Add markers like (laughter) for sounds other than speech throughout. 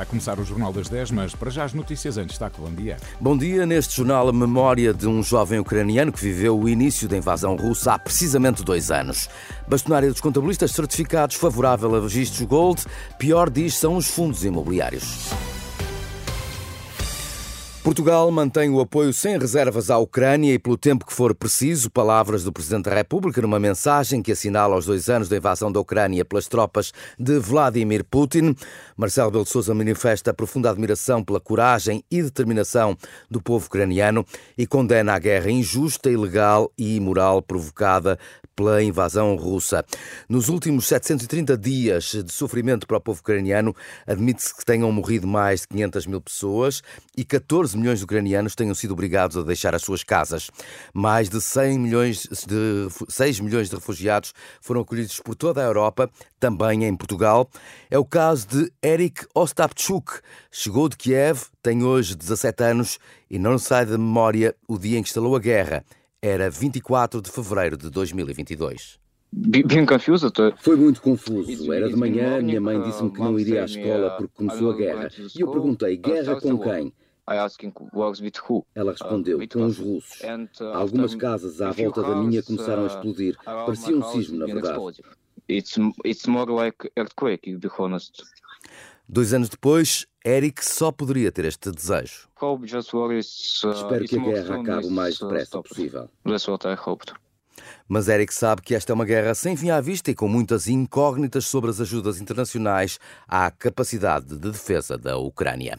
Vai começar o Jornal das 10, mas para já as notícias antes. Está, bom dia. Bom dia. Neste jornal, a memória de um jovem ucraniano que viveu o início da invasão russa há precisamente dois anos. Bastonária dos contabilistas certificados favorável a registros Gold. Pior, diz, são os fundos imobiliários. Portugal mantém o apoio sem reservas à Ucrânia e, pelo tempo que for preciso, palavras do Presidente da República numa mensagem que assinala os dois anos da invasão da Ucrânia pelas tropas de Vladimir Putin. Marcelo Belo Souza manifesta profunda admiração pela coragem e determinação do povo ucraniano e condena a guerra injusta, ilegal e imoral provocada pela invasão russa. Nos últimos 730 dias de sofrimento para o povo ucraniano, admite-se que tenham morrido mais de 500 mil pessoas e 14 milhões de ucranianos tenham sido obrigados a deixar as suas casas. Mais de 100 milhões de, 6 milhões de refugiados foram acolhidos por toda a Europa, também em Portugal. É o caso de Eric Ostapchuk. Chegou de Kiev, tem hoje 17 anos e não sai da memória o dia em que instalou a guerra. Era 24 de fevereiro de 2022. Bem confuso. Foi muito confuso. Era de manhã, minha mãe disse-me que não iria à escola porque começou a guerra. E eu perguntei: guerra com quem? Ela respondeu: com os russos. Algumas casas à volta da minha começaram a explodir. Parecia um sismo, na verdade. Dois anos depois, Eric só poderia ter este desejo. Espero que a guerra acabe o mais depressa possível. Mas Eric sabe que esta é uma guerra sem fim à vista e com muitas incógnitas sobre as ajudas internacionais à capacidade de defesa da Ucrânia.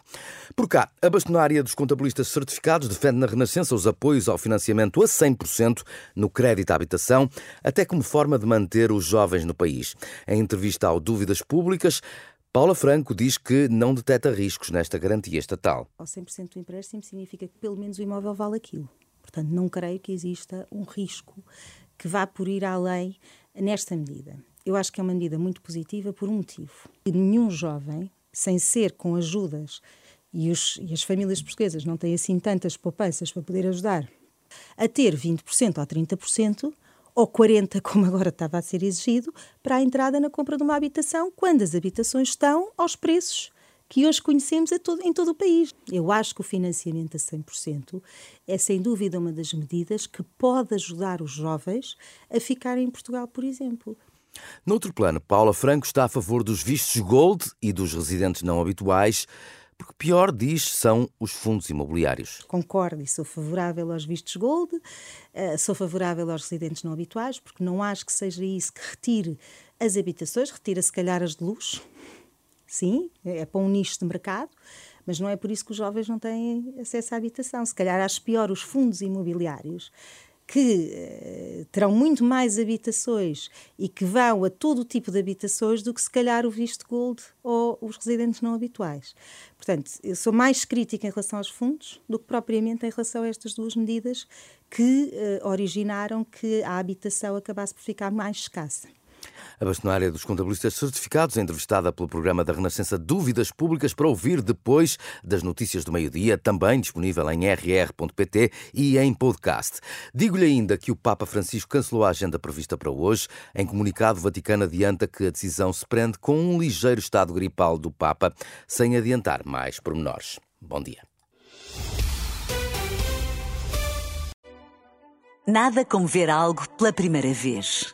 Por cá, a bastonária dos contabilistas certificados defende na Renascença os apoios ao financiamento a 100% no crédito à habitação, até como forma de manter os jovens no país. Em entrevista ao Dúvidas Públicas, Paula Franco diz que não detecta riscos nesta garantia estatal. Ao 100% do empréstimo significa que pelo menos o imóvel vale aquilo. Portanto, não creio que exista um risco que vá por ir além nesta medida. Eu acho que é uma medida muito positiva por um motivo. Nenhum jovem, sem ser com ajudas, e, os, e as famílias portuguesas não têm assim tantas poupanças para poder ajudar, a ter 20% ou 30%, ou 40%, (laughs) como agora estava a ser exigido, para a entrada na compra de uma habitação, quando as habitações estão aos preços que hoje conhecemos em todo o país. Eu acho que o financiamento a 100% é, sem dúvida, uma das medidas que pode ajudar os jovens a ficarem em Portugal, por exemplo. Noutro plano, Paula Franco está a favor dos vistos gold e dos residentes não habituais porque pior, diz, são os fundos imobiliários. Concordo e sou favorável aos vistos gold, uh, sou favorável aos residentes não habituais, porque não acho que seja isso que retire as habitações, retira se calhar as de luxo, sim, é para um nicho de mercado, mas não é por isso que os jovens não têm acesso à habitação. Se calhar acho pior os fundos imobiliários que uh, terão muito mais habitações e que vão a todo tipo de habitações do que se calhar o visto gold ou os residentes não habituais. Portanto, eu sou mais crítica em relação aos fundos do que propriamente em relação a estas duas medidas que uh, originaram que a habitação acabasse por ficar mais escassa. A bastonária dos contabilistas certificados, entrevistada pelo programa da Renascença Dúvidas Públicas, para ouvir depois das notícias do meio-dia, também disponível em rr.pt e em podcast. Digo-lhe ainda que o Papa Francisco cancelou a agenda prevista para hoje. Em comunicado, o Vaticano adianta que a decisão se prende com um ligeiro estado gripal do Papa, sem adiantar mais pormenores. Bom dia. Nada como ver algo pela primeira vez.